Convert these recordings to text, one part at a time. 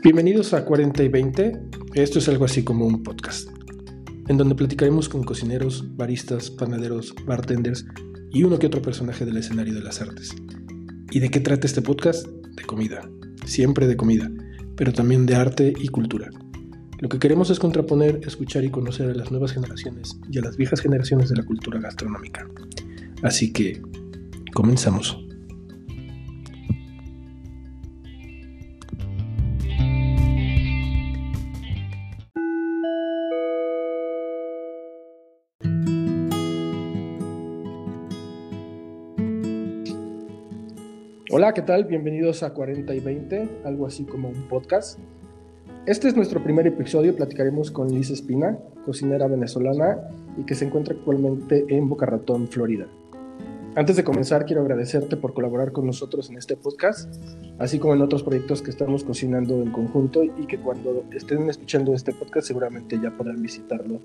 Bienvenidos a 40 y 20. Esto es algo así como un podcast, en donde platicaremos con cocineros, baristas, panaderos, bartenders y uno que otro personaje del escenario de las artes. ¿Y de qué trata este podcast? De comida, siempre de comida, pero también de arte y cultura. Lo que queremos es contraponer, escuchar y conocer a las nuevas generaciones y a las viejas generaciones de la cultura gastronómica. Así que, comenzamos. Hola, ¿qué tal? Bienvenidos a 40 y 20, algo así como un podcast. Este es nuestro primer episodio, platicaremos con Liz Espina, cocinera venezolana y que se encuentra actualmente en Boca Ratón, Florida. Antes de comenzar, quiero agradecerte por colaborar con nosotros en este podcast, así como en otros proyectos que estamos cocinando en conjunto y que cuando estén escuchando este podcast seguramente ya podrán visitarlo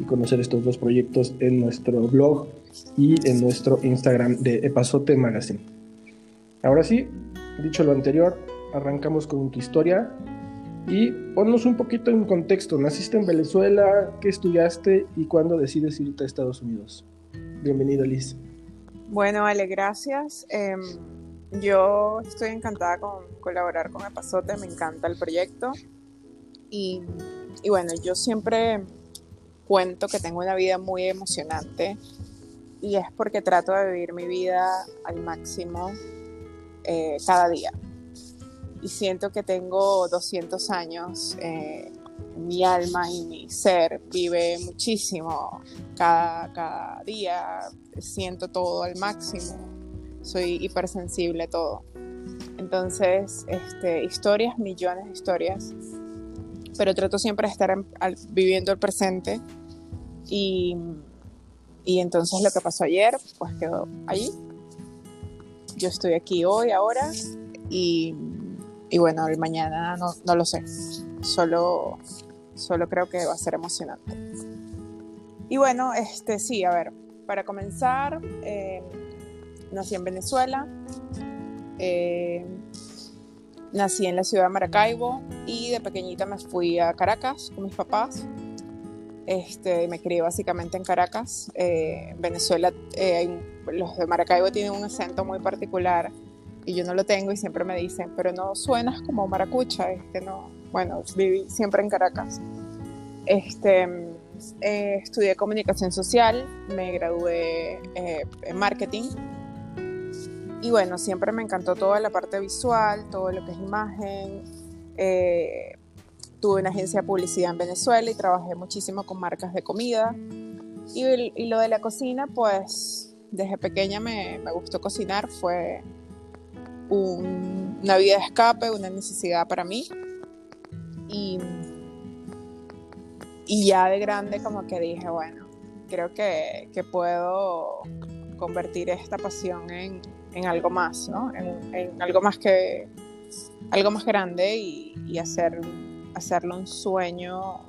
y conocer estos dos proyectos en nuestro blog y en nuestro Instagram de Epazote Magazine. Ahora sí, dicho lo anterior, arrancamos con tu historia y ponnos un poquito en contexto. ¿Naciste en Venezuela? ¿Qué estudiaste? ¿Y cuándo decides irte a Estados Unidos? Bienvenida, Liz. Bueno, Ale, gracias. Em, yo estoy encantada con colaborar con Epazote, me encanta el proyecto. Y bueno, yo siempre cuento que tengo una vida muy emocionante y es porque trato de vivir mi vida al máximo eh, cada día. Y siento que tengo 200 años, eh, mi alma y mi ser vive muchísimo. Cada, cada día, siento todo al máximo, soy hipersensible a todo. Entonces, este, historias, millones de historias, pero trato siempre de estar viviendo el presente. Y, y entonces lo que pasó ayer, pues quedó allí yo estoy aquí hoy, ahora, y, y bueno, el mañana no, no, lo sé. Solo, solo creo que va a ser emocionante. Y bueno, este sí, a ver, para comenzar, eh, nací en Venezuela, eh, nací en la ciudad de Maracaibo y de pequeñita me fui a Caracas con mis papás. Este, me crié básicamente en Caracas. Eh, en Venezuela hay un los de Maracaibo tienen un acento muy particular y yo no lo tengo y siempre me dicen, pero no suenas como maracucha, es que no, bueno, viví siempre en Caracas. Este, eh, estudié comunicación social, me gradué eh, en marketing y bueno, siempre me encantó toda la parte visual, todo lo que es imagen. Eh, tuve una agencia de publicidad en Venezuela y trabajé muchísimo con marcas de comida. Y, y lo de la cocina, pues desde pequeña me, gustó cocinar, fue una vida de escape, una necesidad para mí. Y, y ya de grande como que dije, bueno, creo que, puedo convertir esta pasión en, algo más, ¿no? En, algo más que algo más grande y, hacer, hacerlo un sueño,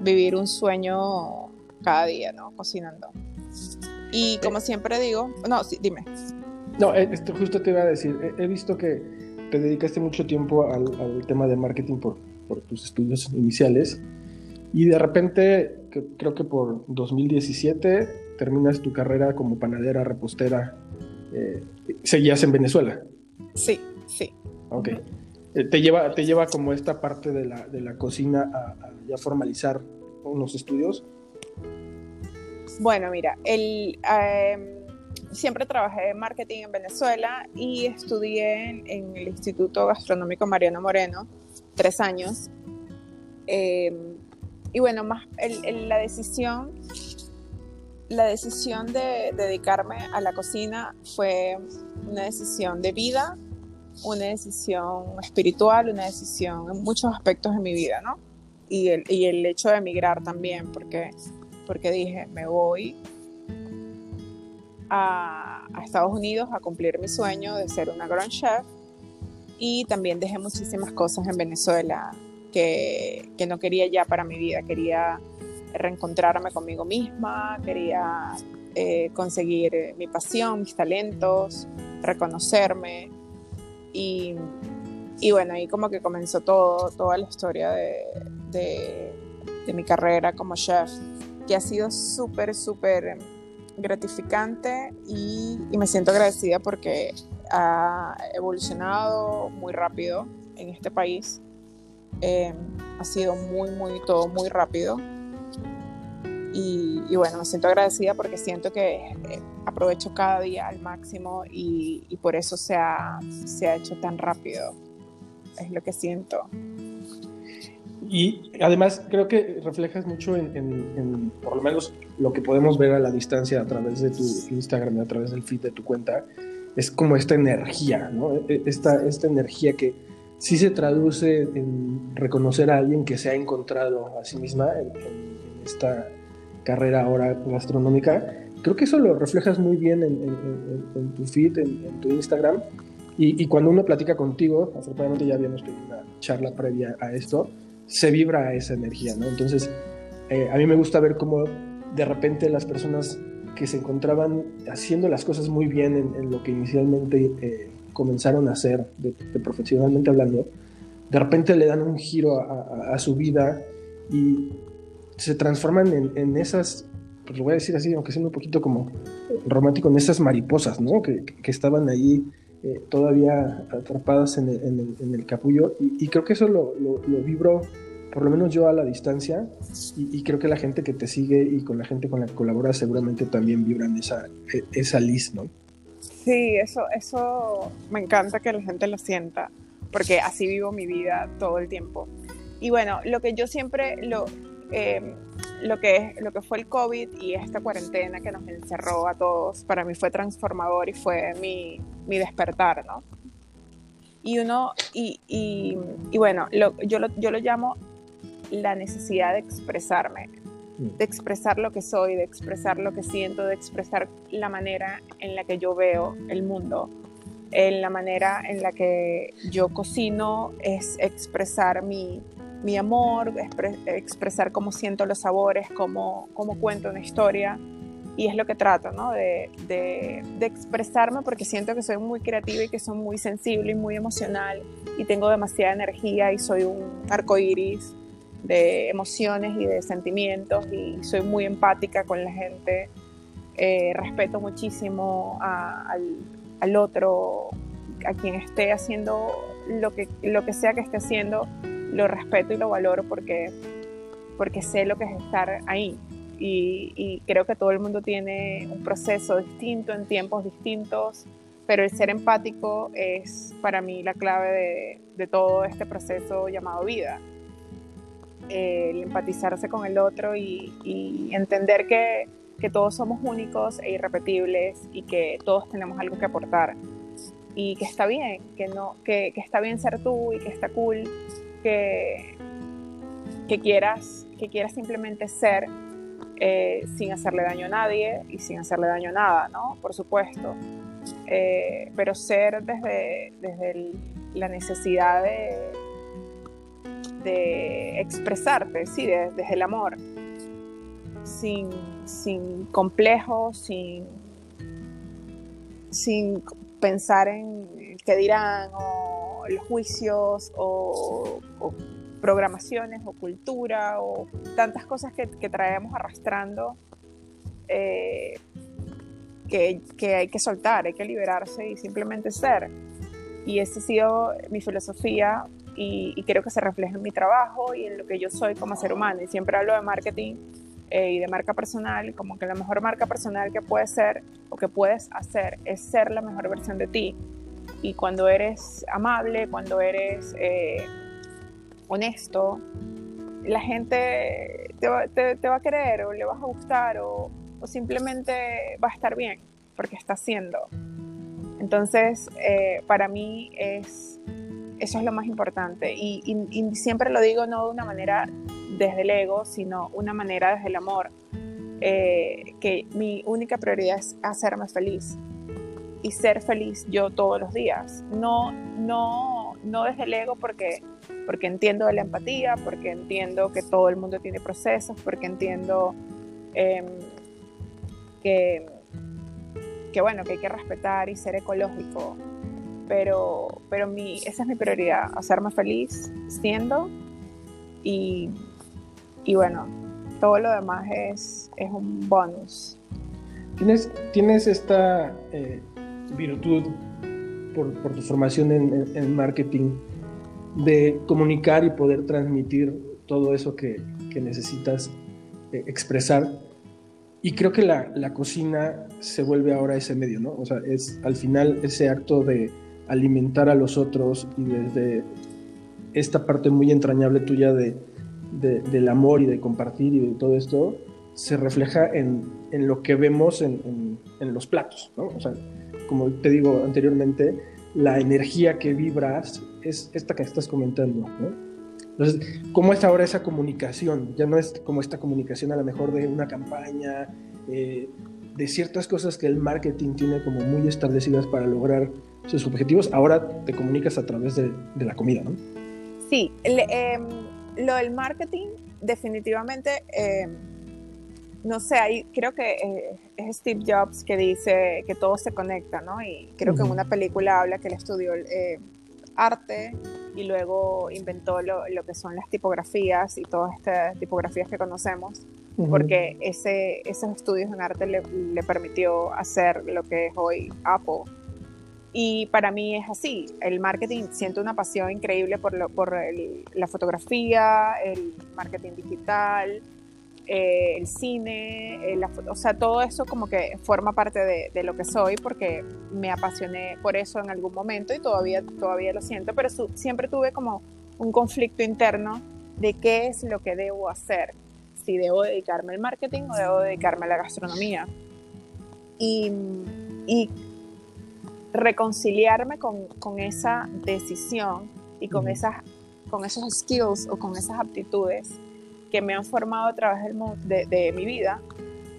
vivir un sueño cada día, ¿no? Cocinando. Y como siempre digo, no, sí, dime. No, eh, esto justo te iba a decir, he, visto que te dedicaste mucho tiempo al, tema de marketing por, por, tus estudios iniciales y de repente, creo que por 2017, terminas tu carrera como panadera, repostera. Eh, ¿Seguías en Venezuela? Sí, sí. Ok. Eh, te, lleva, ¿Te lleva como esta parte de la, de la cocina a, a ya formalizar unos estudios? Bueno, mira, em, siempre trabajé en marketing en Venezuela y estudié en, el Instituto Gastronómico Mariano Moreno tres años. Em, y bueno, más la decisión, la decisión de dedicarme a la cocina fue una decisión de vida, una decisión espiritual, una decisión en muchos aspectos de mi vida, ¿no? Y el, y el hecho de emigrar también, porque porque dije, me voy a, Estados Unidos a cumplir mi sueño de ser una gran chef. Y también dejé muchísimas cosas en Venezuela que, no quería ya para mi vida, quería reencontrarme conmigo misma, quería eh, conseguir mi pasión, mis talentos, reconocerme. Y, y bueno, ahí como que comenzó todo, toda la historia de, de, mi carrera como chef, que ha sido súper, súper gratificante y, y, me siento agradecida porque ha evolucionado muy rápido en este país. Eh, ha sido muy, muy, todo muy rápido. Y, bueno, me siento agradecida porque siento que eh, aprovecho cada día al máximo y, y por eso se ha, se ha hecho tan rápido. Es lo que siento. Y además creo que reflejas mucho en, en, por lo menos lo que podemos ver a la distancia a través de tu Instagram, a través del feed de tu cuenta, es como esta energía, ¿no? E, esta, esta energía que sí se traduce en reconocer a alguien que se ha encontrado a sí misma en, esta carrera ahora gastronómica. Creo que eso lo reflejas muy bien en, tu feed, en, tu Instagram. Y, cuando uno platica contigo, afortunadamente ya habíamos tenido una charla previa a esto, se vibra esa energía, ¿no? Entonces, eh, a mí me gusta ver cómo de repente las personas que se encontraban haciendo las cosas muy bien en, lo que inicialmente eh, comenzaron a hacer, de, profesionalmente hablando, de repente le dan un giro a, su vida y se transforman en, esas, pues lo voy a decir así, aunque sea un poquito como romántico, en esas mariposas, ¿no? Que, estaban ahí eh, todavía atrapadas en el, capullo y, creo que eso lo, lo, vibro por lo menos yo a la distancia, y, creo que la gente que te sigue y con la gente con la que colaboras seguramente también vibran esa, e, esa list, ¿no? Sí, eso, eso me encanta que la gente lo sienta, porque así vivo mi vida todo el tiempo. Y bueno, lo que yo siempre, lo, eh, lo, que, lo que fue el COVID y esta cuarentena que nos encerró a todos, para mí fue transformador y fue mi, mi despertar, ¿no? Y uno, y, y, y bueno, lo, yo, lo, yo lo llamo la necesidad de expresarme, mm. de expresar lo que soy, de expresar lo que siento, de expresar la manera en la que yo veo el mundo, en la manera en la que yo cocino, es expresar mi, mi amor, expresar cómo siento los sabores, cómo, cómo cuento una historia. Y es lo que trato, ¿no? De, de, de, expresarme porque siento que soy muy creativa y que soy muy sensible y muy emocional y tengo demasiada energía y soy un arco iris de emociones y de sentimientos y soy muy empática con la gente. Eh, respeto muchísimo al, otro, a quien esté haciendo lo que, lo que sea que esté haciendo, lo respeto y lo valoro porque, porque sé lo que es estar ahí. Y, creo que todo el mundo tiene un proceso distinto en tiempos distintos, pero el ser empático es para mí la clave de, todo este proceso llamado vida el empatizarse con el otro y, entender que, todos somos únicos e irrepetibles y que todos tenemos algo que aportar y que está bien, que, no, que, está bien ser tú y que está cool, que, quieras, que quieras simplemente ser eh, sin hacerle daño a nadie y sin hacerle daño a nada, ¿no? Por supuesto. Eh, pero ser desde, desde la necesidad de, de expresarte, sí, desde el amor, sin, sin complejos, sin, sin pensar en qué dirán, o juicios, o, programaciones, o cultura, o tantas cosas que, traemos arrastrando. Eh, que, que, hay que soltar, hay que liberarse y simplemente ser. Y esa ha sido mi filosofía y, creo que se refleja en mi trabajo y en lo que yo soy como ser humano. Y siempre hablo de marketing eh, y de marca personal, como que la mejor marca personal que puedes ser o que puedes hacer es ser la mejor versión de ti. Y cuando eres amable, cuando eres eh, honesto, la gente te va, a querer o le vas a gustar o, simplemente va a estar bien porque está haciendo. Entonces, eh, para mí es eso es lo más importante. Y, siempre lo digo no de una manera desde el ego, sino una manera desde el amor. Eh, que mi única prioridad es hacerme feliz y ser feliz yo todos los días. No, no, no desde el ego porque, porque entiendo de la empatía, porque entiendo que todo el mundo tiene procesos, porque entiendo em, que, que, bueno, que hay que respetar y ser ecológico pero, pero mi, esa es mi prioridad, hacerme feliz siendo y, y bueno, todo lo demás es, es un bonus. Tienes, tienes esta eh, virtud por, por, tu formación en, en, marketing de comunicar y poder transmitir todo eso que, que necesitas eh, expresar. Y creo que la, la, cocina se vuelve ahora ese medio, ¿no? O sea, es al final ese acto de alimentar a los otros y desde esta parte muy entrañable tuya de, del amor y de compartir y de todo esto, se refleja en, en lo que vemos en, en, los platos, ¿no? O sea, como te digo anteriormente, la energía que vibras es esta que estás comentando, ¿no? Entonces, ¿cómo es ahora esa comunicación? Ya no es como esta comunicación a lo mejor de una campaña, eh, de ciertas cosas que el marketing tiene como muy establecidas para lograr sus objetivos, ahora te comunicas a través de, de la comida, ¿no? Sí, eh, lo del marketing definitivamente, eh, no sé, ahí creo que eh, es Steve Jobs que dice que todo se conecta, ¿no? Y creo que en una película habla que él estudió eh, arte y luego inventó lo, lo, que son las tipografías y todas estas tipografías que conocemos, porque ese, esos estudios en arte le, le permitió hacer lo que es hoy Apple. Y para mí es así, el marketing, siento una pasión increíble por, lo, por la fotografía, el marketing digital, eh, el cine, eh, o sea, todo eso como que forma parte de, de, lo que soy porque me apasioné por eso en algún momento y todavía, todavía lo siento, pero su, siempre tuve como un conflicto interno de qué es lo que debo hacer, si debo dedicarme al marketing o debo dedicarme a la gastronomía. Y, y reconciliarme con, con esa decisión y con, esas, con esos skills o con esas aptitudes que me han formado a través del, de, de mi vida,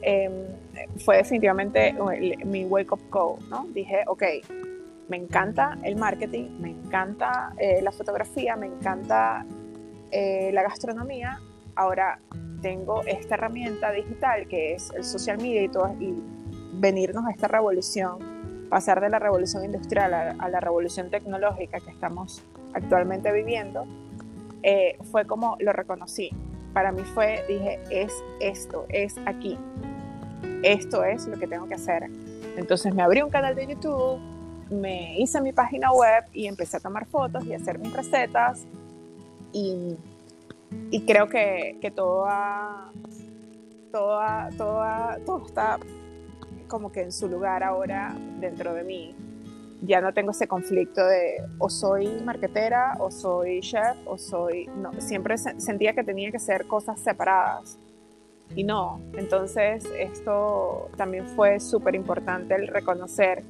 eh, fue definitivamente mi wake-up call, ¿no? Dije, ok, me encanta el marketing, me encanta eh, la fotografía, me encanta eh, la gastronomía, ahora tengo esta herramienta digital que es el social media y, todo, y venirnos a esta revolución pasar de la revolución industrial a, la revolución tecnológica que estamos actualmente viviendo, eh, fue como lo reconocí. Para mí fue, dije, es esto, es aquí. Esto es lo que tengo que hacer. Entonces me abrí un canal de YouTube, me hice mi página web y empecé a tomar fotos y hacer mis recetas. Y, y creo que, que todo, todo, todo, todo está como que en su lugar ahora dentro de mí. Ya no tengo ese conflicto de o soy marketera o soy chef o soy... No, siempre sentía que tenía que ser cosas separadas y no. Entonces esto también fue súper importante el reconocer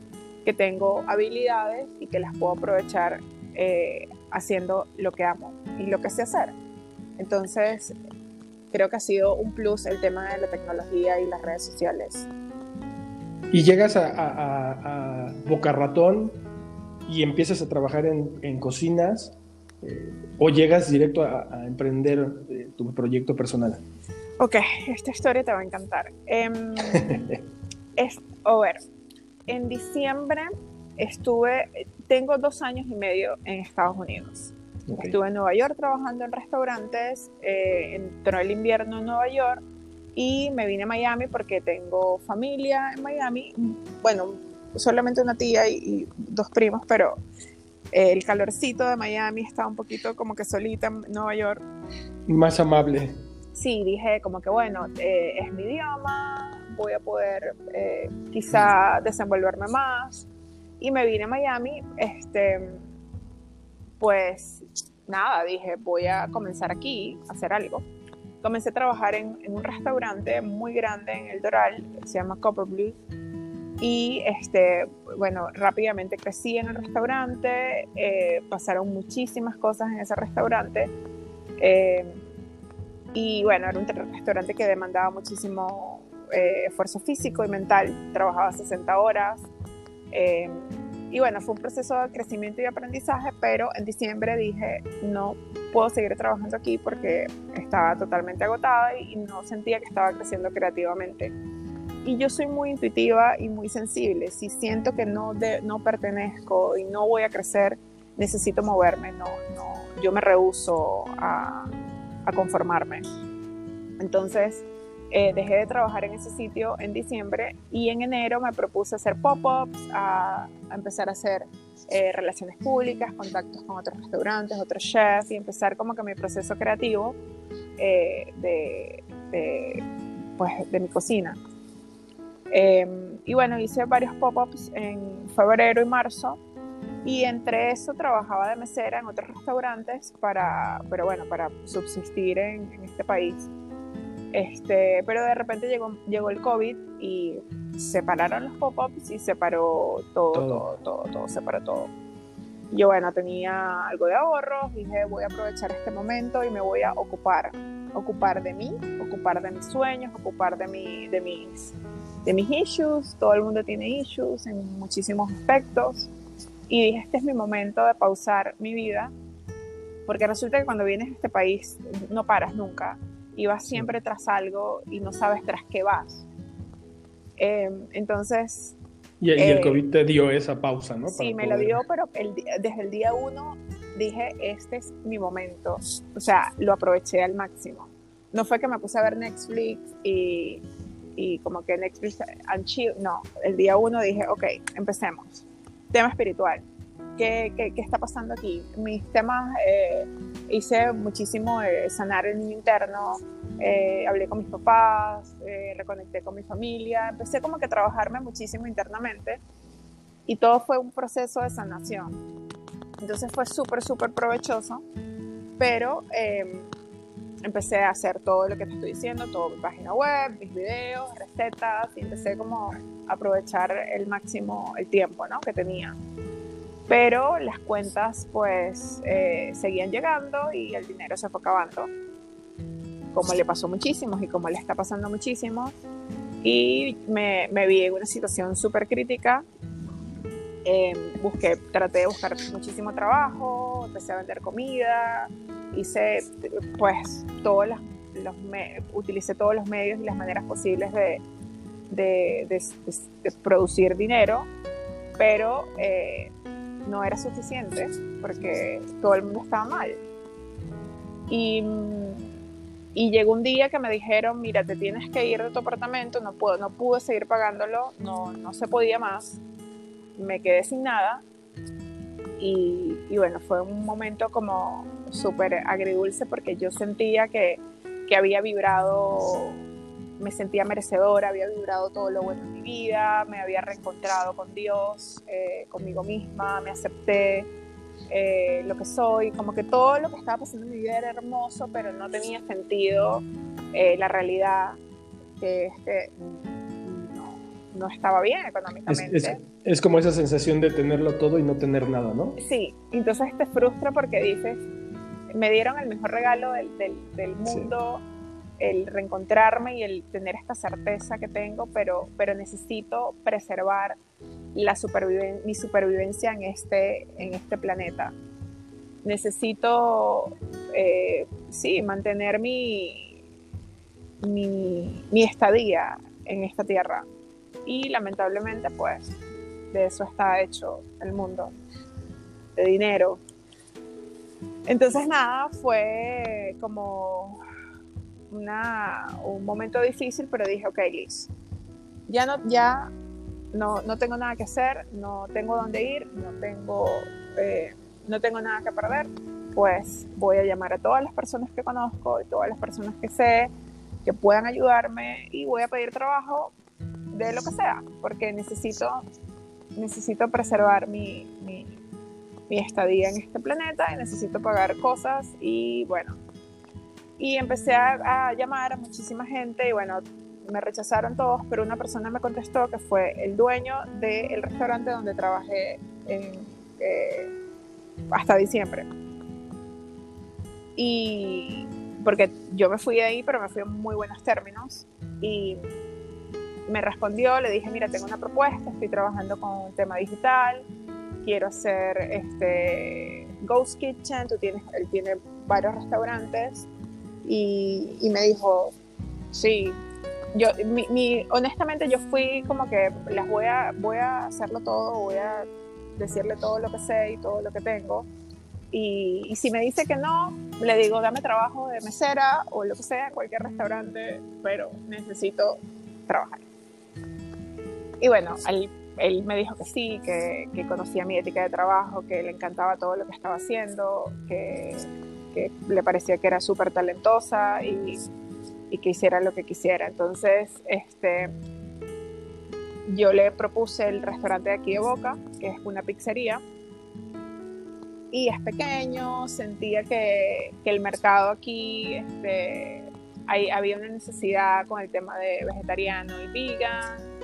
que tengo habilidades y que las puedo aprovechar eh, haciendo lo que amo y lo que sé hacer. Entonces creo que ha sido un plus el tema de la tecnología y las redes sociales y llegas a, Boca Ratón y empiezas a trabajar en, cocinas eh, o llegas directo a, emprender eh, tu proyecto personal. Ok, esta historia te va a encantar. Em, es, a ver, en diciembre estuve, tengo dos años y medio en Estados Unidos. Estuve en Nueva York trabajando en restaurantes, eh, entró el invierno en Nueva York y me vine a Miami porque tengo familia en Miami. Bueno, solamente una tía y, dos primos, pero el calorcito de Miami está un poquito como que solita en Nueva York. Más amable. Sí, dije como que bueno, eh, es mi idioma, voy a poder eh, quizá desenvolverme más. Y me vine a Miami, este, pues nada, dije voy a comenzar aquí a hacer algo comencé a trabajar en, un restaurante muy grande en El Doral, se llama Copper Blue. Y este, bueno, rápidamente crecí en el restaurante, eh, pasaron muchísimas cosas en ese restaurante. Eh, y bueno, era un restaurante que demandaba muchísimo eh, esfuerzo físico y mental, trabajaba 60 horas. Y bueno, fue un proceso de crecimiento y aprendizaje, pero en diciembre dije, no puedo seguir trabajando aquí porque estaba totalmente agotada y no sentía que estaba creciendo creativamente. y yo soy muy intuitiva y muy sensible. Si siento que no, no pertenezco y no voy a crecer, necesito moverme. No, no, yo me rehuso a, a conformarme. Entonces, eh, dejé de trabajar en ese sitio en diciembre y en enero me propuse hacer pop-ups, a, empezar a hacer eh, relaciones públicas, contactos con otros restaurantes, otros chefs y empezar como que mi proceso creativo eh, de, de, pues, de mi cocina. Em, y bueno, hice varios pop-ups en febrero y marzo y entre eso trabajaba de mesera en otros restaurantes para, pero bueno, para subsistir en, en este país. Este, pero de repente llegó, llegó el COVID y separaron los pop-ups y separó todo, todo, todo, todo, separó todo. Yo, bueno, tenía algo de ahorros, dije, voy a aprovechar este momento y me voy a ocupar, ocupar de mí, ocupar de mis sueños, ocupar de, mi, de, mis, de mis issues. Todo el mundo tiene issues en muchísimos aspectos. Y dije, este es mi momento de pausar mi vida, porque resulta que cuando vienes a este país no paras nunca y vas siempre tras algo y no sabes tras qué vas. Em, entonces... Y, el eh, COVID te dio esa pausa, ¿no? Sí, me lo dio, pero desde el día uno dije, este es mi momento. O sea, lo aproveché al máximo. No fue que me puse a ver Netflix y, y como que Netflix and chill. No, el día uno dije, ok, empecemos. Tema espiritual ¿Qué, qué, está pasando aquí? Mis temas, eh, hice muchísimo de sanar el niño interno, eh, hablé con mis papás, eh, reconecté con mi familia, empecé como que a trabajarme muchísimo internamente y todo fue un proceso de sanación. Entonces fue súper, súper provechoso, pero em, empecé a hacer todo lo que te estoy diciendo, toda mi página web, mis videos, recetas y empecé como a aprovechar el máximo el tiempo ¿no? que tenía pero las cuentas pues eh, seguían llegando y el dinero se fue acabando, como le pasó muchísimos y como le está pasando muchísimos. Y me, me vi en una situación súper crítica. Em, busqué, traté de buscar muchísimo trabajo, empecé a vender comida, hice pues todos los, los utilicé todos los medios y las maneras posibles de, de, de, producir dinero, pero eh, no era suficiente porque todo el mundo estaba mal. Y, y, llegó un día que me dijeron, mira, te tienes que ir de tu apartamento, no, puedo, no pude seguir pagándolo, no, no se podía más, me quedé sin nada. Y, y bueno, fue un momento como súper agridulce porque yo sentía que, que había vibrado me sentía merecedora, había vibrado todo lo bueno en mi vida, me había reencontrado con Dios, eh, conmigo misma, me acepté eh, lo que soy, como que todo lo que estaba pasando en mi vida era hermoso, pero no tenía sentido eh, la realidad que es no, estaba bien económicamente. Es, como esa sensación de tenerlo todo y no tener nada, ¿no? Sí, entonces te frustra porque dices, me dieron el mejor regalo del, del, mundo el reencontrarme y el tener esta certeza que tengo, pero, pero necesito preservar la mi supervivencia en este, en este planeta. Necesito, eh, sí, mantener mi, mi, mi estadía en esta tierra. Y lamentablemente, pues, de eso está hecho el mundo, de dinero. Entonces, nada, fue como un momento difícil, pero dije, ok, Liz, ya no, ya no, no tengo nada que hacer, no tengo dónde ir, no tengo, eh, no tengo nada que perder, pues voy a llamar a todas las personas que conozco y todas las personas que sé que puedan ayudarme y voy a pedir trabajo de lo que sea, porque necesito, necesito preservar mi, mi estadía en este planeta y necesito pagar cosas y bueno, y empecé a, llamar a muchísima gente y bueno, me rechazaron todos, pero una persona me contestó que fue el dueño del restaurante donde trabajé eh, hasta diciembre. Y porque yo me fui de ahí, pero me fui en muy buenos términos. Y me respondió, le dije, mira, tengo una propuesta, estoy trabajando con un tema digital, quiero hacer este Ghost Kitchen, tú tienes, él tiene varios restaurantes y, me dijo, sí, yo, mi, honestamente yo fui como que las voy a, voy a hacerlo todo, voy a decirle todo lo que sé y todo lo que tengo. Y, si me dice que no, le digo, dame trabajo de mesera o lo que sea, cualquier restaurante, pero necesito trabajar. Y bueno, él me dijo que sí, que, que, conocía mi ética de trabajo, que le encantaba todo lo que estaba haciendo, que, que le parecía que era súper talentosa y que hiciera lo que quisiera. Entonces, este, yo le propuse el restaurante de aquí de Boca, que es una pizzería, y es pequeño, sentía que, que el mercado aquí, este, había una necesidad con el tema de vegetariano y vegan,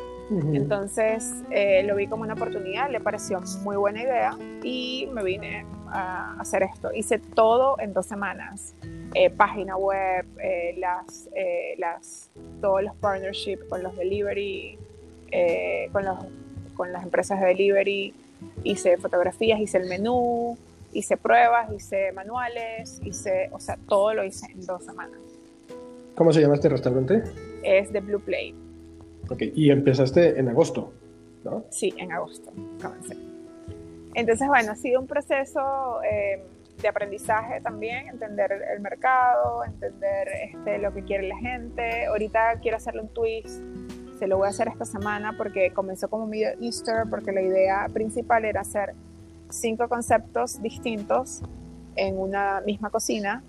entonces eh, lo vi como una oportunidad, le pareció muy buena idea y me vine a hacer esto. Hice todo en dos semanas. Eh, página web, eh, las, las, todos los partnerships con los delivery, con, los, con las empresas de delivery, hice fotografías, hice el menú, hice pruebas, hice manuales, hice, o sea, todo lo hice en dos semanas. ¿Cómo se llama este restaurante? Es The Blue Plate. Ok, y empezaste en agosto, ¿no? Sí, en agosto comencé. Entonces, bueno, ha sido un proceso eh, de aprendizaje también, entender el mercado, entender este, lo que quiere la gente. Ahorita quiero hacerle un twist, se lo voy a hacer esta semana porque comenzó como Middle Easter, porque la idea principal era hacer cinco conceptos distintos en una misma cocina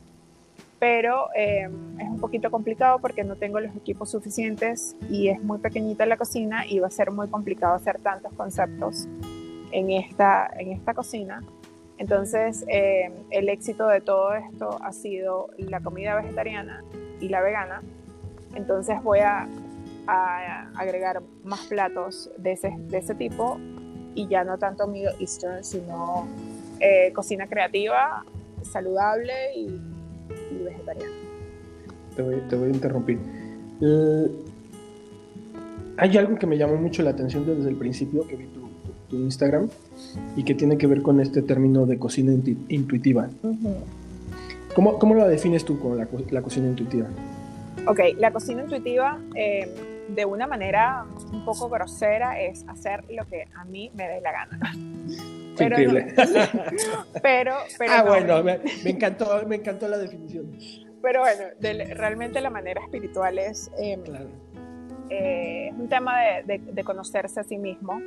pero eh, es un poquito complicado porque no tengo los equipos suficientes y es muy pequeñita la cocina y va a ser muy complicado hacer tantos conceptos en esta, en esta cocina. Entonces, eh, el éxito de todo esto ha sido la comida vegetariana y la vegana. Entonces voy a, agregar más platos de ese, de ese tipo y ya no tanto Middle Eastern, sino eh, cocina creativa, saludable y vegetariano. Te voy, a interrumpir. hay algo que me llamó mucho la atención desde el principio que vi tu, Instagram y que tiene que ver con este término de cocina intuitiva. ¿Cómo, ¿Cómo, la defines tú con la, cocina intuitiva? Ok, la cocina intuitiva, eh, de una manera un poco grosera, es hacer lo que a mí me dé la gana. Pero, pero, Ah, bueno, me, encantó, me encantó la definición. Pero bueno, realmente la manera espiritual es, em, eh, un tema de, conocerse a sí mismo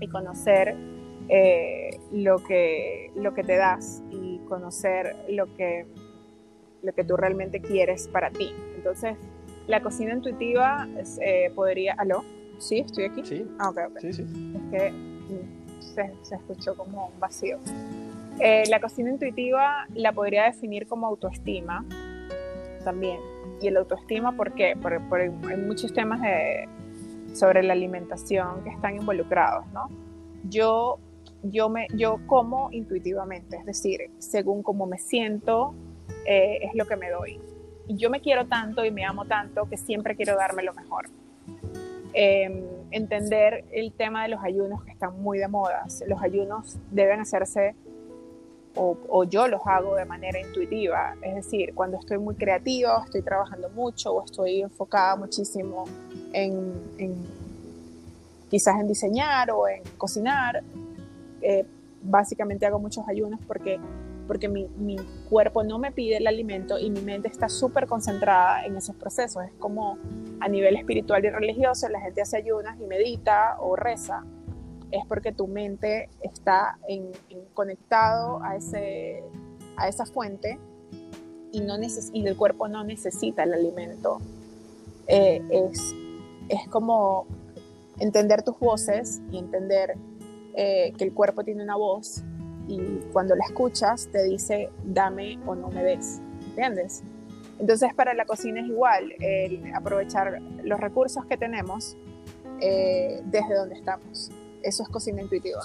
y conocer eh, lo, que, lo que te das y conocer lo que, lo que tú realmente quieres para ti. Entonces, la cocina intuitiva eh, podría... ¿Aló? ¿Sí? ¿Estoy aquí? Sí. Ah, ok, Sí, sí. Es que se, se escuchó como un vacío. Eh, la cocina intuitiva la podría definir como autoestima también. Y el autoestima, ¿por qué? Porque por, hay muchos temas de, sobre la alimentación que están involucrados, ¿no? Yo, yo, me, yo como intuitivamente, es decir, según cómo me siento, eh, es lo que me doy yo me quiero tanto y me amo tanto que siempre quiero darme lo mejor. Em, entender el tema de los ayunos que están muy de moda. Los ayunos deben hacerse, o, yo los hago de manera intuitiva, es decir, cuando estoy muy creativa, estoy trabajando mucho o estoy enfocada muchísimo en, quizás en diseñar o en cocinar, eh, básicamente hago muchos ayunos porque porque mi, cuerpo no me pide el alimento y mi mente está súper concentrada en esos procesos. Es como a nivel espiritual y religioso, la gente hace ayunas y medita o reza, es porque tu mente está en, conectado a, esa fuente y, el cuerpo no necesita el alimento. Eh, es, es como entender tus voces y entender eh, que el cuerpo tiene una voz y cuando la escuchas te dice dame o no me des, ¿entiendes? Entonces para la cocina es igual, el aprovechar los recursos que tenemos eh, desde donde estamos. Eso es cocina intuitiva.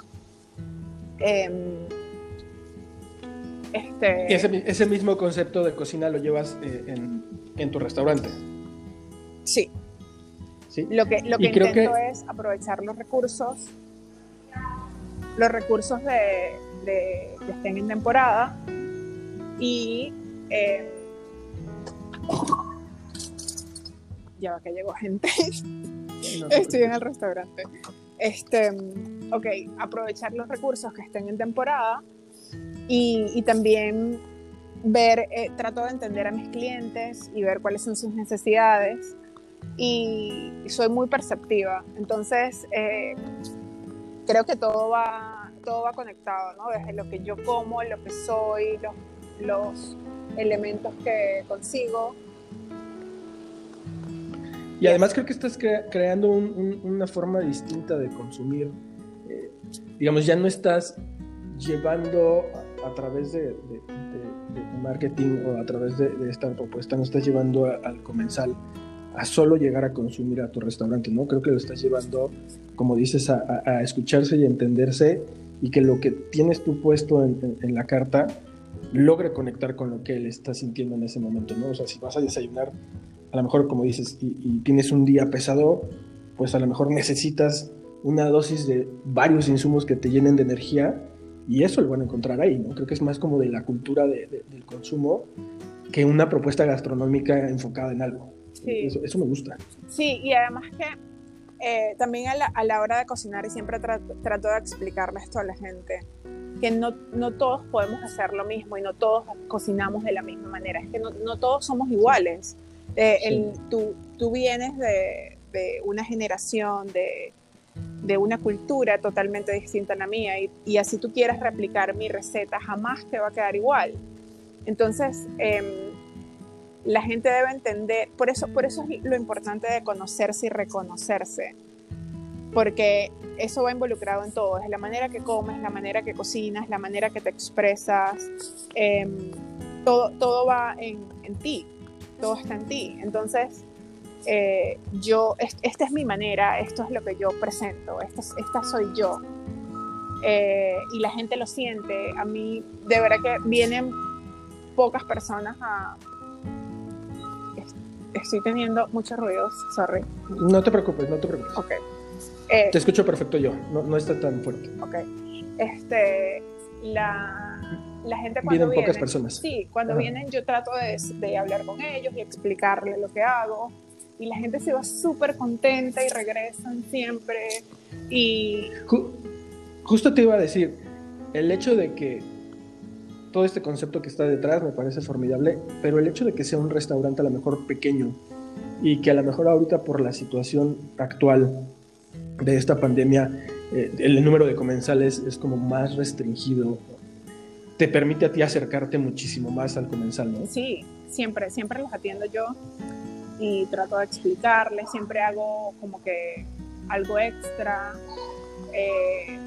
Em, este... ese, mismo concepto de cocina lo llevas eh, en, en, tu restaurante. Sí. ¿Sí? Lo que, lo que intento es aprovechar los recursos, los recursos de, de, que estén en temporada y eh, ya va que llegó gente. Estoy en el restaurante. Este, ok, aprovechar los recursos que estén en temporada y, también ver, eh, trato de entender a mis clientes y ver cuáles son sus necesidades y soy muy perceptiva. Entonces, eh, creo que todo va, todo va conectado, ¿no? Desde lo que yo como, lo que soy, los, los elementos que consigo. Y además creo que estás creando una forma distinta de consumir. Eh, digamos, ya no estás llevando a, través de, marketing o a través de, esta propuesta, no estás llevando al comensal a solo llegar a consumir a tu restaurante, ¿no? Creo que lo estás llevando, como dices, a, escucharse y entenderse y que lo que tienes tú puesto en, la carta logre conectar con lo que él está sintiendo en ese momento, ¿no? O sea, si vas a desayunar, a lo mejor, como dices, y, tienes un día pesado, pues a lo mejor necesitas una dosis de varios insumos que te llenen de energía y eso lo van a encontrar ahí, ¿no? Creo que es más como de la cultura del consumo que una propuesta gastronómica enfocada en algo. Eso, me gusta. Sí, y además que eh, también a la, a la, hora de cocinar, y siempre trato, de explicarle esto a la gente, que no, no, todos podemos hacer lo mismo y no todos cocinamos de la misma manera, es que no, no todos somos iguales. Eh, el, tú, tú, vienes de, de una generación, de, de, una cultura totalmente distinta a la mía y, y, así tú quieres replicar mi receta, jamás te va a quedar igual. Entonces, eh, la gente debe entender, por eso, por eso es lo importante de conocerse y reconocerse, porque eso va involucrado en todo, es la manera que comes, la manera que cocinas, la manera que te expresas, em, todo, todo va en, ti, todo está en ti. Entonces, eh, yo, esta es mi manera, esto es lo que yo presento, esta, esta soy yo. Eh, y la gente lo siente. A mí, de verdad que vienen pocas personas a, estoy teniendo muchos ruidos, sorry. No te preocupes, no te preocupes. Ok. Eh, te escucho perfecto yo, no, no, está tan fuerte. Ok. Este, la, la gente cuando vienen viene, pocas personas. Sí, cuando vienen yo trato de, de, hablar con ellos y explicarles lo que hago. Y la gente se va súper contenta y regresan siempre. Y... justo te iba a decir, el hecho de que todo este concepto que está detrás me parece formidable, pero el hecho de que sea un restaurante a lo mejor pequeño y que a lo mejor ahorita por la situación actual de esta pandemia eh, el número de comensales es como más restringido, te permite a ti acercarte muchísimo más al comensal, ¿no? Sí, siempre, siempre los atiendo yo y trato de explicarles, siempre hago como que algo extra. Eh,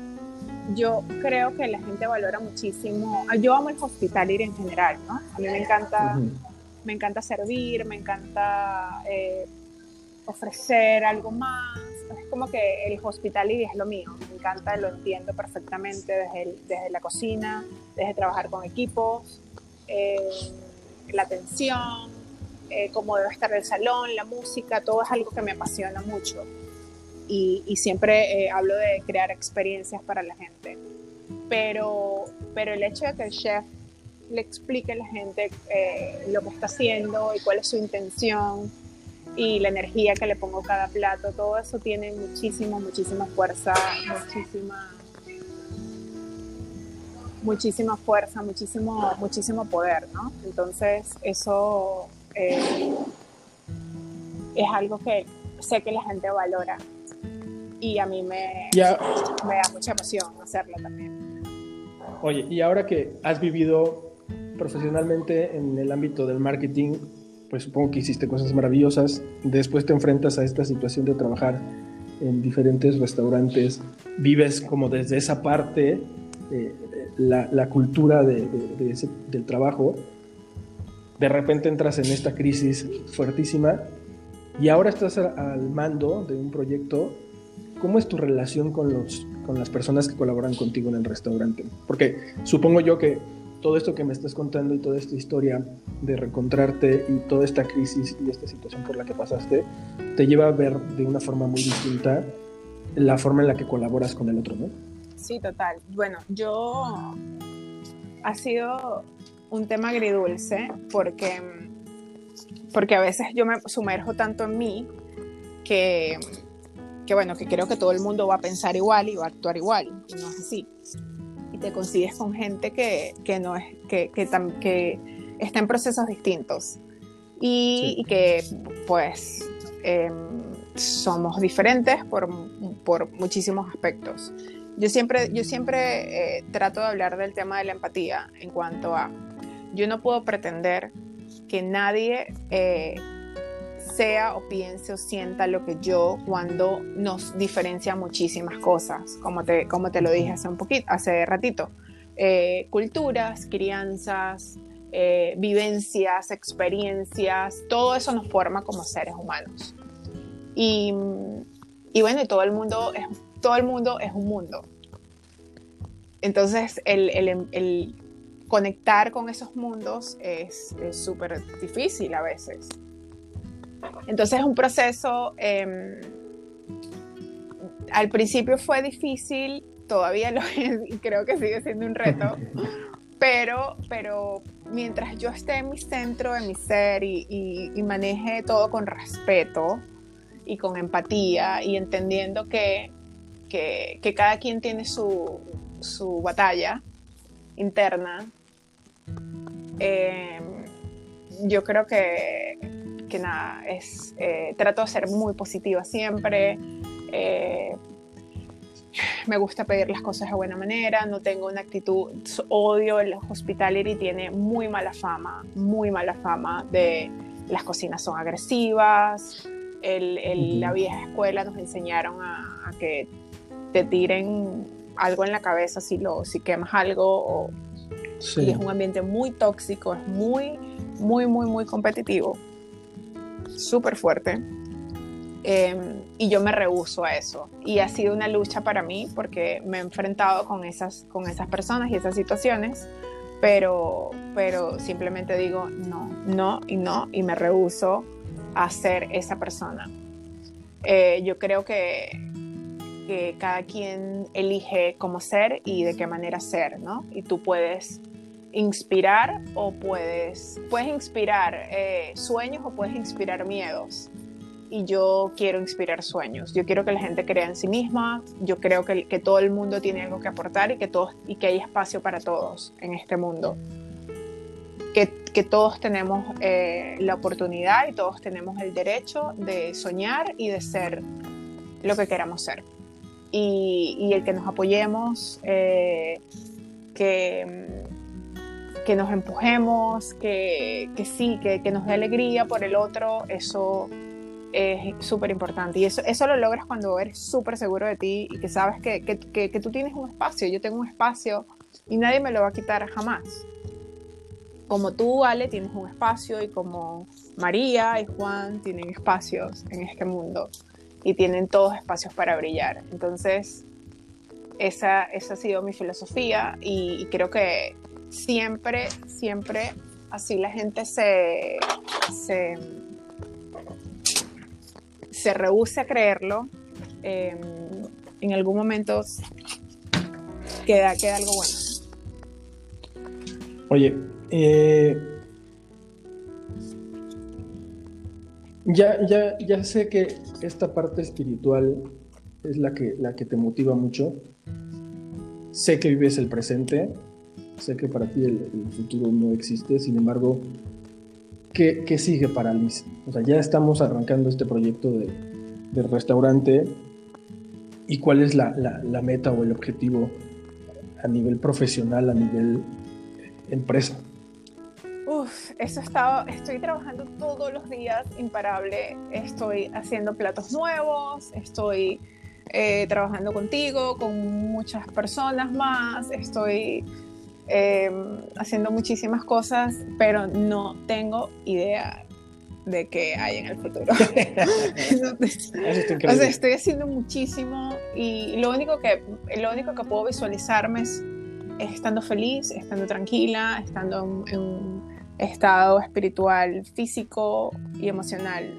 yo creo que la gente valora muchísimo. Yo amo el hospitality en general, ¿no? A mí me encanta, me encanta servir, me encanta eh, ofrecer algo más. Es como que el hospitality es lo mío. Me encanta, lo entiendo perfectamente desde, desde la cocina, desde trabajar con equipos, eh, la atención, eh, cómo debe estar el salón, la música, todo es algo que me apasiona mucho y, siempre eh, hablo de crear experiencias para la gente. Pero, pero el hecho de que el chef le explique a la gente eh, lo que está haciendo y cuál es su intención y la energía que le pongo a cada plato, todo eso tiene muchísimo, muchísima fuerza, muchísima muchísima fuerza, muchísimo, muchísimo poder, ¿no? Entonces, eso eh, es algo que sé que la gente valora y a mí me, me da mucha pasión hacerlo también. Oye, y ahora que has vivido profesionalmente en el ámbito del marketing, pues supongo que hiciste cosas maravillosas, después te enfrentas a esta situación de trabajar en diferentes restaurantes, vives como desde esa parte eh, la, la, cultura de, del trabajo, de repente entras en esta crisis fuertísima y ahora estás al mando de un proyecto. ¿cómo es tu relación con, los, con las personas que colaboran contigo en el restaurante? Porque supongo yo que todo esto que me estás contando y toda esta historia de reencontrarte y toda esta crisis y esta situación por la que pasaste, te lleva a ver de una forma muy distinta la forma en la que colaboras con el otro, ¿no? Sí, total. Bueno, yo ha sido un tema agridulce porque porque a veces yo me sumerjo tanto en mí que, que, bueno, que creo que todo el mundo va a pensar igual y va a actuar igual, y no es así. Y te consigues con gente que, que no es, que, que, que, está en procesos distintos y, que pues em, somos diferentes por, por, muchísimos aspectos. Yo siempre, yo siempre eh, trato de hablar del tema de la empatía en cuanto a, yo no puedo pretender que nadie eh, sea o piense o sienta lo que yo cuando nos diferencia muchísimas cosas, como te, como te lo dije hace un poquito, hace ratito. Eh, culturas, crianzas, eh, vivencias, experiencias, todo eso nos forma como seres humanos. Y, y bueno, todo el mundo es, todo el mundo es un mundo. Entonces, el, el, el conectar con esos mundos es súper difícil a veces. Entonces es un proceso, em, al principio fue difícil, todavía lo es y creo que sigue siendo un reto, pero, pero mientras yo esté en mi centro, en mi ser y, y, maneje todo con respeto y con empatía y entendiendo que, que, que cada quien tiene su, su batalla interna, eh, yo creo que, que nada, es, eh, trato de ser muy positiva siempre. Eh, me gusta pedir las cosas de buena manera, no tengo una actitud, odio el hospitality, tiene muy mala fama, muy mala fama de las cocinas son agresivas, el, la vieja escuela nos enseñaron a, que te tiren algo en la cabeza si, lo, si quemas algo o y es un ambiente muy tóxico, es muy, muy, muy, muy competitivo, súper fuerte. Em, y yo me rehuso a eso. Y ha sido una lucha para mí porque me he enfrentado con esas, con esas personas y esas situaciones, pero, pero simplemente digo no, no y no, y me rehuso a ser esa persona. Eh, yo creo que, que cada quien elige cómo ser y de qué manera ser, ¿no? Y tú puedes inspirar o puedes, puedes inspirar eh, sueños o puedes inspirar miedos. Y yo quiero inspirar sueños. Yo quiero que la gente crea en sí misma. Yo creo que, que todo el mundo tiene algo que aportar y que, todos, y que hay espacio para todos en este mundo. Que, que todos tenemos eh, la oportunidad y todos tenemos el derecho de soñar y de ser lo que queramos ser y, el que nos apoyemos, eh, que, que nos empujemos, que, que sí, que, que, nos dé alegría por el otro, eso es súper importante. Y eso, eso lo logras cuando eres súper seguro de ti y que sabes que, que, tú tienes un espacio, yo tengo un espacio y nadie me lo va a quitar jamás. Como tú, Ale, tienes un espacio y como María y Juan tienen espacios en este mundo y tienen todos espacios para brillar. Entonces, esa, esa ha sido mi filosofía y, creo que siempre, siempre así la gente se, se, se rehúse a creerlo. Em, en algún momento queda, queda algo bueno. Oye, eh, Ya, ya, ya sé que esta parte espiritual es la que, la que te motiva mucho. Sé que vives el presente, sé que para ti el, futuro no existe, sin embargo, ¿qué, ¿qué, sigue para Liz? O sea, ya estamos arrancando este proyecto de, del restaurante y cuál es la, la, meta o el objetivo a nivel profesional, a nivel empresa. Uf, eso estado, estoy trabajando todos los días imparable. Estoy haciendo platos nuevos, estoy eh, trabajando contigo, con muchas personas más, estoy em, haciendo muchísimas cosas, pero no tengo idea de qué hay en el futuro. o sea, estoy haciendo muchísimo y lo único que, lo único que puedo visualizarme es, estando feliz, estando tranquila, estando en, en estado espiritual, físico y emocional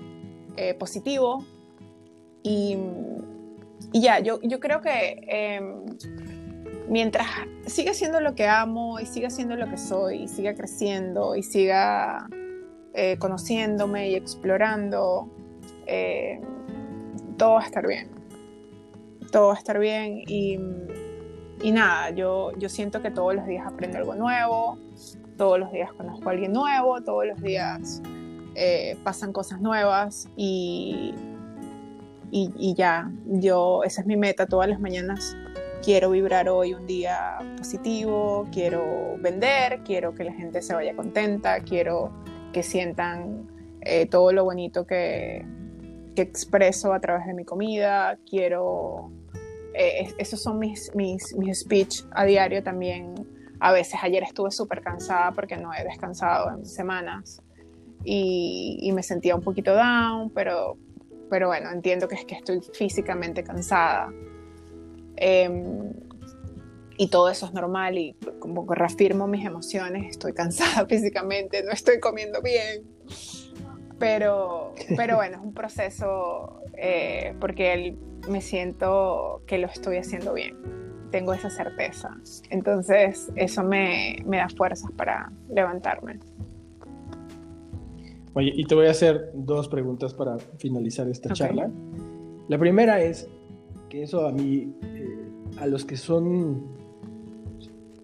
eh, positivo. Y, ya, yo, yo, creo que em, mientras siga siendo lo que amo y siga siendo lo que soy y siga creciendo y siga eh, conociéndome y explorando, todo va a estar bien. Todo va a estar bien y, y nada, yo, yo siento que todos los días aprendo algo nuevo, todos los días conozco a alguien nuevo, todos los días pasan cosas nuevas y, y, ya, yo, esa es mi meta todas las mañanas. Quiero vibrar hoy un día positivo, quiero vender, quiero que la gente se vaya contenta, quiero que sientan eh, todo lo bonito que, que, expreso a través de mi comida, quiero... Eh, esos son mis, mis, mis speech a diario también. A veces ayer estuve súper cansada porque no he descansado en semanas y, y me sentía un poquito down, pero pero bueno, entiendo que es que estoy físicamente cansada. Em, y todo eso es normal y como que reafirmo mis emociones, estoy cansada físicamente, no estoy comiendo bien. Pero, pero bueno, es un proceso eh, porque me siento que lo estoy haciendo bien. Tengo esa certeza. Entonces, eso me, me da fuerzas para levantarme. Oye, y te voy a hacer dos preguntas para finalizar esta charla. La primera es que eso a mí, eh, a los que son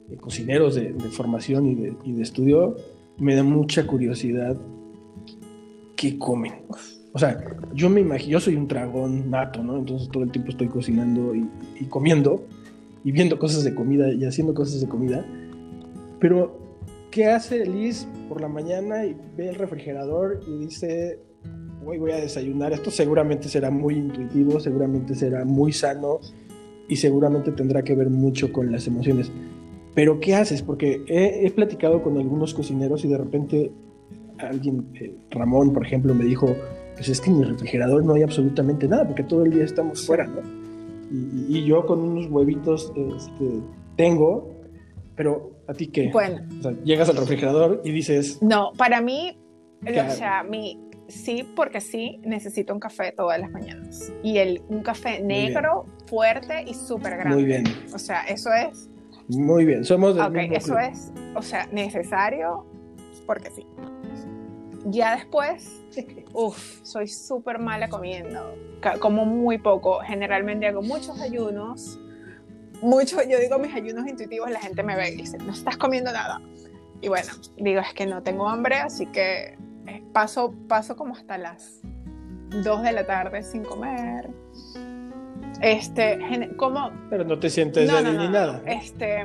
eh, cocineros de, formación y de, estudio, me da mucha curiosidad qué comen. O sea, yo me imagino, yo soy un dragón nato, ¿no? Entonces todo el tiempo estoy cocinando y comiendo y viendo cosas de comida y haciendo cosas de comida. Pero ¿Qué hace Liz por la mañana y ve el refrigerador y dice, hoy voy a desayunar? Esto seguramente será muy intuitivo, seguramente será muy sano y seguramente tendrá que ver mucho con las emociones. Pero ¿qué haces? Porque he, platicado con algunos cocineros y de repente alguien, eh, Ramón, por ejemplo, me dijo, pues es que en mi refrigerador no hay absolutamente nada, porque todo el día estamos fuera, ¿no? Y, yo con unos huevitos este, tengo, pero ¿a ti qué? Bueno. llegas al refrigerador y dices... No, para mí, o sea, mi, sí, porque sí, necesito un café todas las mañanas. Y el, un café negro, fuerte y súper grande. Muy bien. O sea, eso es... Muy bien, somos del Ok, eso es, o sea, necesario porque sí. Ya después, uff, soy súper mala comiendo. Como muy poco. Generalmente hago muchos ayunos mucho, yo digo mis ayunos intuitivos, la gente me ve y dice, no estás comiendo nada. Y bueno, digo, es que no tengo hambre, así que paso, paso como hasta las 2 de la tarde sin comer. Este, como... Pero no te sientes no, ni nada. Este,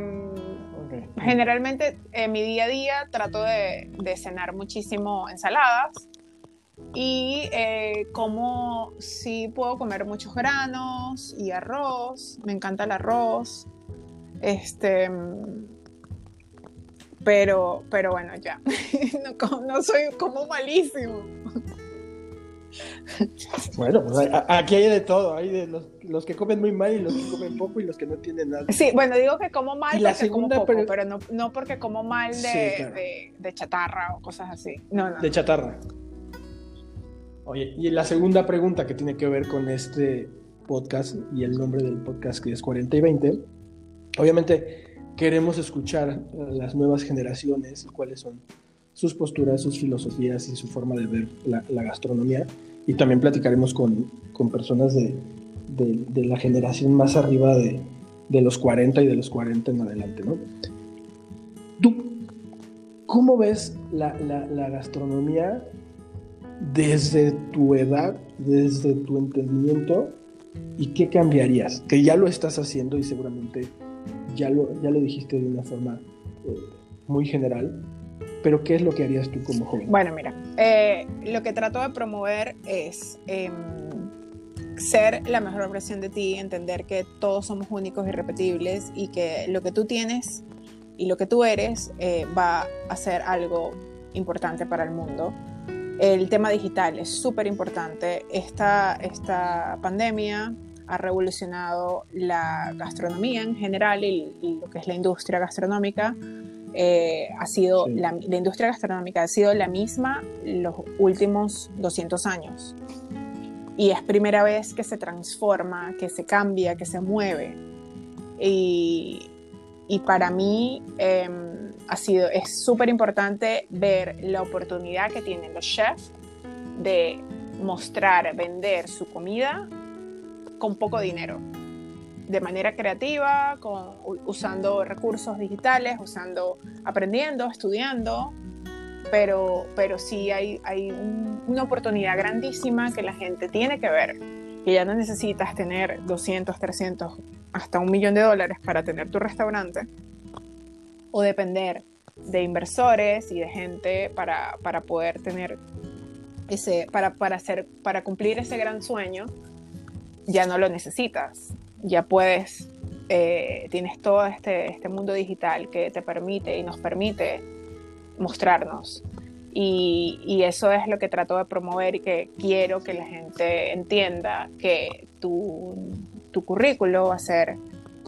Generalmente en mi día a día trato de, de cenar muchísimo ensaladas y eh, como sí puedo comer muchos granos y arroz, me encanta el arroz. Este, pero, pero bueno, ya. no, soy como malísimo. Bueno, pues aquí hay de todo, hay de los, que comen muy mal y los que comen poco y los que no tienen nada. Sí, bueno, digo que como mal porque como poco, pero, no, porque como mal de, de, chatarra o cosas así. No, no. De chatarra. Oye, y la segunda pregunta que tiene que ver con este podcast y el nombre del podcast que es 40 y 20, obviamente queremos escuchar a las nuevas generaciones cuáles son sus posturas, sus filosofías y su forma de ver la, gastronomía. Y también platicaremos con, con personas de, de, la generación más arriba de, de, los 40 y de los 40 en adelante, ¿no? ¿Tú cómo ves la, la, la gastronomía desde tu edad, desde tu entendimiento, y qué cambiarías, que ya lo estás haciendo y seguramente ya lo, ya lo dijiste de una forma eh, muy general, pero ¿qué es lo que harías tú como joven? Bueno, mira, eh, lo que trato de promover es em, ser la mejor versión de ti, entender que todos somos únicos y repetibles y que lo que tú tienes y lo que tú eres eh, va a ser algo importante para el mundo el tema digital es súper importante. Esta, esta pandemia ha revolucionado la gastronomía en general y, lo que es la industria gastronómica. Eh, ha sido la, industria gastronómica ha sido la misma los últimos 200 años y es primera vez que se transforma, que se cambia, que se mueve y, y para mí em, ha sido, es súper importante ver la oportunidad que tienen los chefs de mostrar, vender su comida con poco dinero, de manera creativa, usando recursos digitales, usando, aprendiendo, estudiando, pero, pero sí hay, hay una oportunidad grandísima que la gente tiene que ver, que ya no necesitas tener 200, 300, hasta un millón de dólares para tener tu restaurante, o depender de inversores y de gente para, para poder tener ese, para, para, hacer, para cumplir ese gran sueño, ya no lo necesitas. Ya puedes, eh, tienes todo este, este mundo digital que te permite y nos permite mostrarnos. Y, y, eso es lo que trato de promover y que quiero que la gente entienda que tu, tu currículo va a ser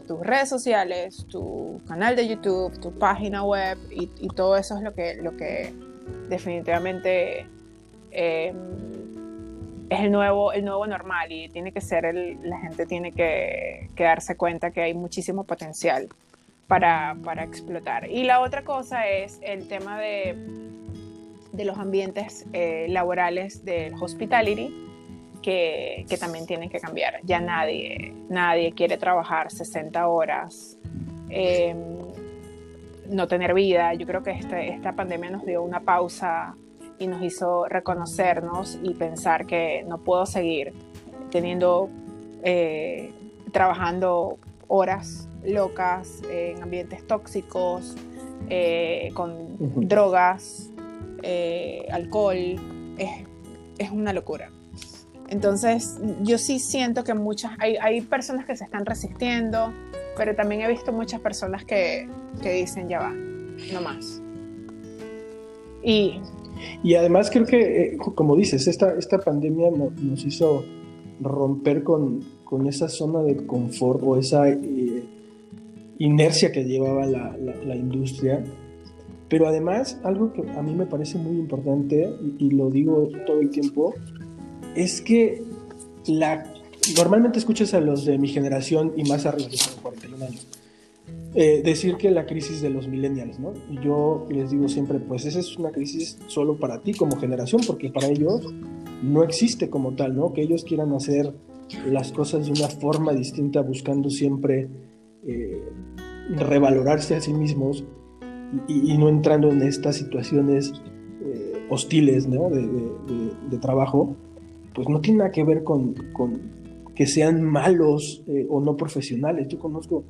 tus redes sociales, tu canal de YouTube, tu página web y, y todo eso es lo que, lo que definitivamente eh, es el nuevo, el nuevo normal y tiene que ser la gente tiene que, darse cuenta que hay muchísimo potencial para, para, explotar. Y la otra cosa es el tema de, de los ambientes eh, laborales del hospitality, que, que, también tienen que cambiar. Ya nadie, nadie quiere trabajar 60 horas, em, no tener vida. Yo creo que este, esta pandemia nos dio una pausa y nos hizo reconocernos y pensar que no puedo seguir teniendo, eh, trabajando horas locas en ambientes tóxicos, eh, con drogas, eh, alcohol, es, es, una locura. Entonces, yo sí siento que muchas, hay, hay, personas que se están resistiendo, pero también he visto muchas personas que, que dicen, ya va, no más. Y y además creo que, eh, como dices, esta, esta pandemia nos hizo romper con, con, esa zona de confort o esa eh, inercia que llevaba la, la, industria. Pero además, algo que a mí me parece muy importante, y, lo digo todo el tiempo, es que la, normalmente escuchas a los de mi generación y más arriba, de 41 años, eh, decir que la crisis de los millennials, ¿no? Y yo les digo siempre, pues esa es una crisis solo para ti como generación, porque para ellos no existe como tal, ¿no? Que ellos quieran hacer las cosas de una forma distinta, buscando siempre eh, revalorarse a sí mismos y, no entrando en estas situaciones eh, hostiles, ¿no? De, trabajo, pues no tiene nada que ver con, con que sean malos o no profesionales. Yo conozco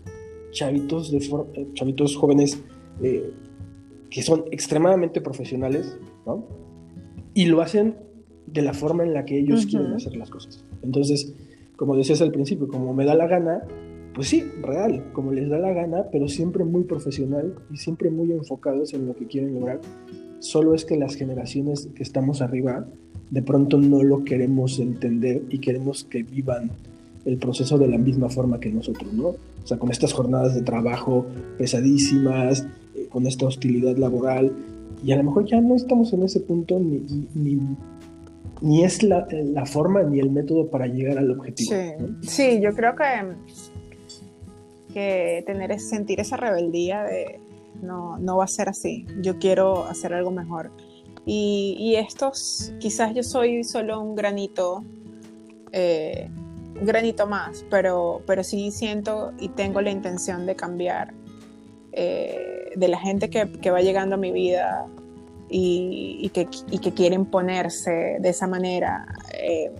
chavitos, de eh, chavitos jóvenes eh, que son extremadamente profesionales, ¿no? Y lo hacen de la forma en la que ellos quieren hacer las cosas. Entonces, como decías al principio, como me da la gana, pues sí, real, como les da la gana, pero siempre muy profesional y siempre muy enfocados en lo que quieren lograr. Solo es que las generaciones que estamos arriba, de pronto no lo queremos entender y queremos que vivan el proceso de la misma forma que nosotros, ¿no? O sea, con estas jornadas de trabajo pesadísimas, eh, con esta hostilidad laboral, y a lo mejor ya no estamos en ese punto ni, ni, ni es la, la, forma ni el método para llegar al objetivo. Sí, sí yo creo que, que tener, sentir esa rebeldía de no, no va a ser así, yo quiero hacer algo mejor. Y, y estos, quizás yo soy solo un granito eh, granito más, pero, pero sí siento y tengo la intención de cambiar eh, de la gente que, que, va llegando a mi vida y, y, que, y que, quieren ponerse de esa manera. Eh,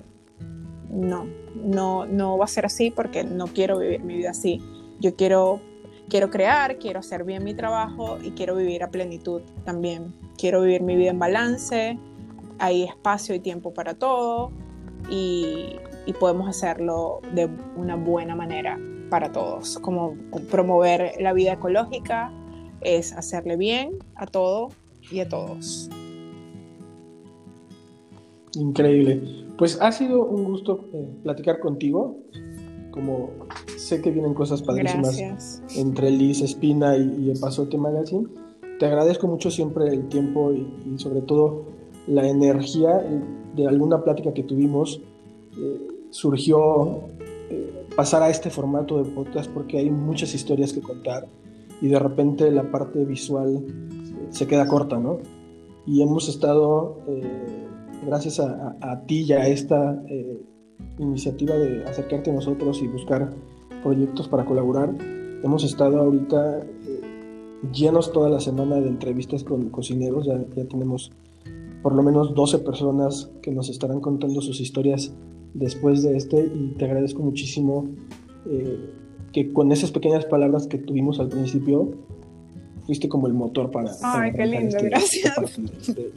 no, no, no va a ser así porque no quiero vivir mi vida así. Yo quiero, quiero crear, quiero hacer bien mi trabajo y quiero vivir a plenitud también. Quiero vivir mi vida en balance, hay espacio y tiempo para todo y, y podemos hacerlo de una buena manera para todos, como promover la vida ecológica, es hacerle bien a todo y a todos. Increíble. Pues ha sido un gusto eh, platicar contigo. Como sé que vienen cosas padrísimas entre Liz Espina y, el Pasote Magazine, te agradezco mucho siempre el tiempo y, y sobre todo la energía de alguna plática que tuvimos eh, surgió eh, pasar a este formato de podcast porque hay muchas historias que contar y de repente la parte visual se queda corta, ¿no? Y hemos estado, eh, gracias a, ti y a esta eh, iniciativa de acercarte a nosotros y buscar proyectos para colaborar, hemos estado ahorita eh, llenos toda la semana de entrevistas con cocineros, ya, ya tenemos por lo menos 12 personas que nos estarán contando sus historias después de este y te agradezco muchísimo eh, que con esas pequeñas palabras que tuvimos al principio fuiste como el motor para... Ay, qué lindo, este gracias.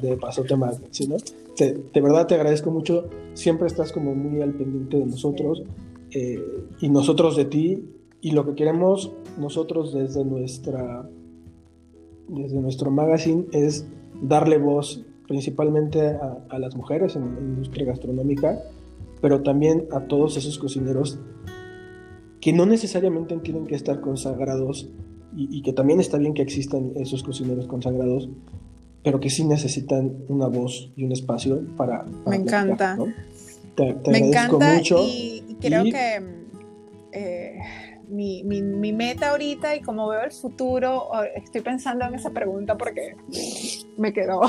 De, Pasote Magnet, ¿sí, no? de verdad te agradezco mucho, siempre estás como muy al pendiente de nosotros eh, y nosotros de ti y lo que queremos nosotros desde nuestra desde nuestro magazine es darle voz principalmente a, las mujeres en la industria gastronómica, pero también a todos esos cocineros que no necesariamente tienen que estar consagrados y, que también está bien que existan esos cocineros consagrados, pero que sí necesitan una voz y un espacio para... Me encanta. Me encanta mucho y, creo que eh, mi, mi, mi, meta ahorita y como veo el futuro, estoy pensando en esa pregunta porque me quedó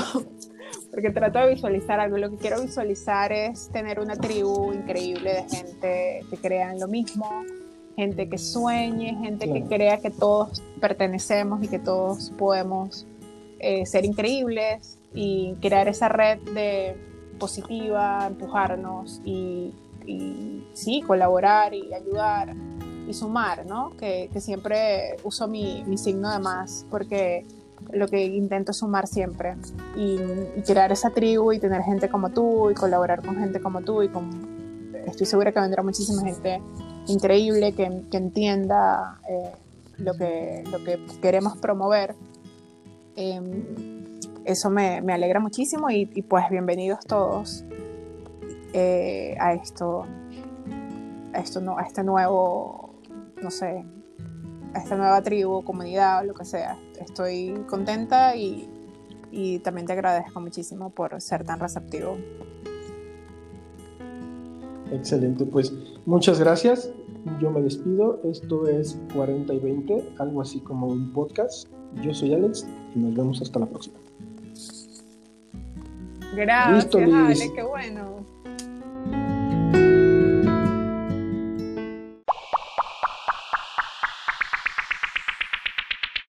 porque trato de visualizar algo. Lo que quiero visualizar es tener una tribu increíble de gente que crea en lo mismo, gente que sueñe, gente que crea que todos pertenecemos y que todos podemos eh, ser increíbles y crear esa red de positiva, empujarnos y, sí, colaborar y ayudar y sumar, ¿no? Que, siempre uso mi, mi signo de más porque lo que intento sumar siempre y, crear esa tribu y tener gente como tú y colaborar con gente como tú y con, estoy segura que vendrá muchísima gente increíble que, entienda eh, lo, que, lo que queremos promover. Em, eso me, alegra muchísimo y, pues bienvenidos todos eh, a esto, a esto no, a este nuevo, no sé, esta nueva tribu, comunidad, lo que sea. Estoy contenta y, y también te agradezco muchísimo por ser tan receptivo. Excelente, pues muchas gracias. Yo me despido. Esto es 40 y 20, algo así como un podcast. Yo soy Alex y nos vemos hasta la próxima. Gracias, Ale, qué bueno.